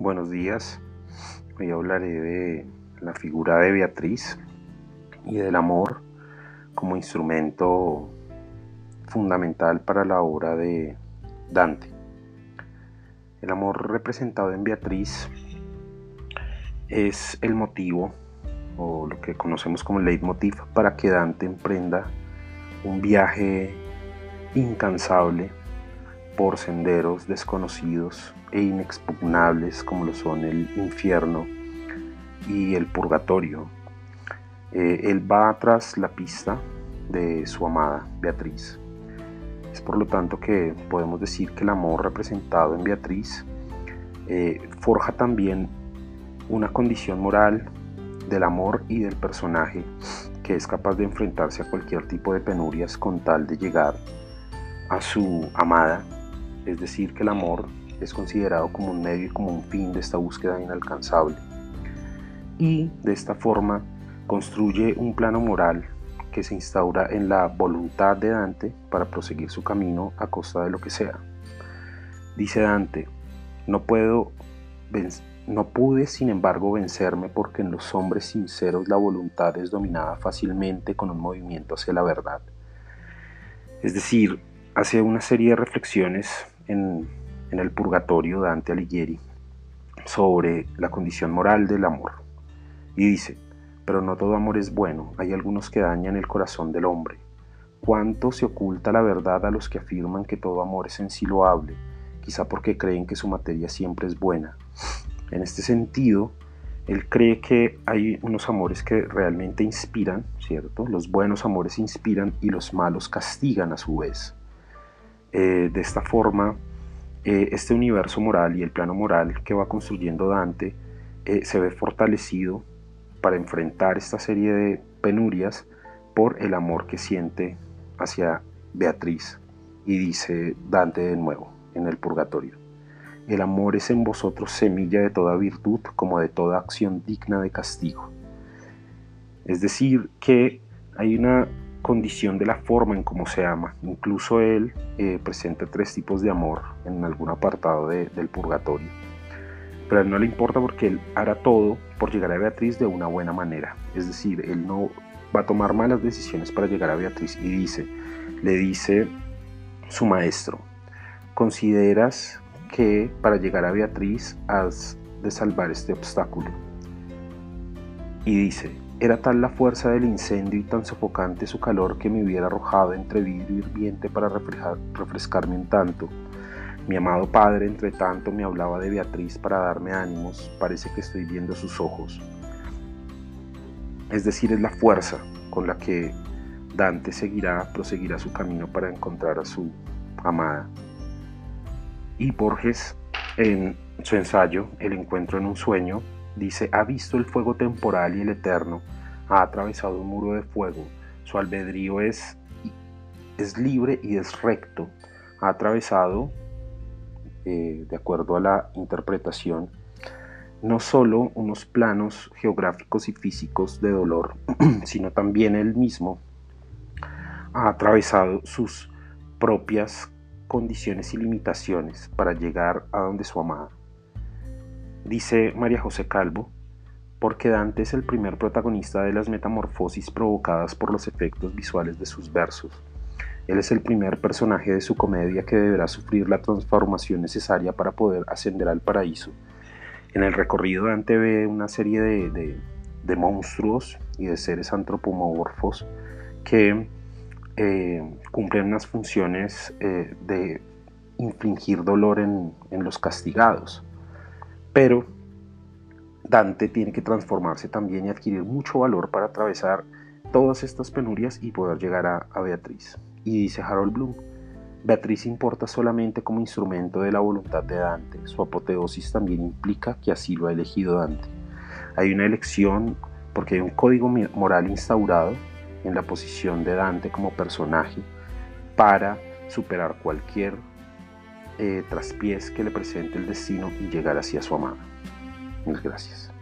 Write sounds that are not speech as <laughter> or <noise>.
Buenos días. Hoy hablaré de la figura de Beatriz y del amor como instrumento fundamental para la obra de Dante. El amor representado en Beatriz es el motivo o lo que conocemos como el leitmotiv para que Dante emprenda un viaje incansable por senderos desconocidos e inexpugnables como lo son el infierno y el purgatorio. Eh, él va tras la pista de su amada Beatriz. Es por lo tanto que podemos decir que el amor representado en Beatriz eh, forja también una condición moral del amor y del personaje que es capaz de enfrentarse a cualquier tipo de penurias con tal de llegar a su amada es decir, que el amor es considerado como un medio y como un fin de esta búsqueda inalcanzable. Y de esta forma construye un plano moral que se instaura en la voluntad de Dante para proseguir su camino a costa de lo que sea. Dice Dante, no puedo no pude sin embargo vencerme porque en los hombres sinceros la voluntad es dominada fácilmente con un movimiento hacia la verdad. Es decir, hace una serie de reflexiones en, el Purgatorio Dante Alighieri sobre la condición moral del amor. Y dice, pero no todo amor es bueno, hay algunos que dañan el corazón del hombre. ¿Cuánto se oculta la verdad a los que afirman que todo amor es en sí loable, quizá porque creen que su materia siempre es buena? En este sentido, él cree que hay unos amores que realmente inspiran, ¿cierto? Los buenos amores inspiran y los malos castigan a su vez. Eh, de esta forma, eh, este universo moral y el plano moral que va construyendo Dante eh, se ve fortalecido para enfrentar esta serie de penurias por el amor que siente hacia Beatriz. Y dice Dante de nuevo en el Purgatorio. El amor es en vosotros semilla de toda virtud como de toda acción digna de castigo. Es decir, que hay una condición de la forma en cómo se ama. Incluso él eh, presenta tres tipos de amor en algún apartado del purgatorio. Pero a él no le importa porque él hará todo por llegar a Beatriz de una buena manera. Es decir, él no va a tomar malas decisiones para llegar a Beatriz. Y dice, le dice su maestro, ¿consideras que para llegar a Beatriz has de salvar este obstáculo? Y dice, era tal la fuerza del incendio y tan sofocante su calor que me hubiera arrojado entre vidrio hirviente para refrescarme un tanto. Mi amado padre, entre tanto, me hablaba de Beatriz para darme ánimos. Parece que estoy viendo sus ojos. Es decir, es la fuerza con la que Dante seguirá, proseguirá su camino para encontrar a su amada. Y Borges, en su ensayo El encuentro en un sueño, Dice, ha visto el fuego temporal y el eterno, ha atravesado un muro de fuego, su albedrío es, es libre y es recto, ha atravesado, eh, de acuerdo a la interpretación, no solo unos planos geográficos y físicos de dolor, <clears throat> sino también él mismo ha atravesado sus propias condiciones y limitaciones para llegar a donde su amada. Dice María José Calvo, porque Dante es el primer protagonista de las metamorfosis provocadas por los efectos visuales de sus versos. Él es el primer personaje de su comedia que deberá sufrir la transformación necesaria para poder ascender al paraíso. En el recorrido Dante ve una serie de, monstruos y de seres antropomorfos que eh, cumplen unas funciones eh, de infligir dolor en los castigados. Pero Dante tiene que transformarse también y adquirir mucho valor para atravesar todas estas penurias y poder llegar a, Beatriz. Y dice Harold Bloom, Beatriz importa solamente como instrumento de la voluntad de Dante. Su apoteosis también implica que así lo ha elegido Dante. Hay una elección porque hay un código moral instaurado en la posición de Dante como personaje para superar cualquier eh, traspiés que le presente el destino y llegar hacia su amada. Muchas gracias.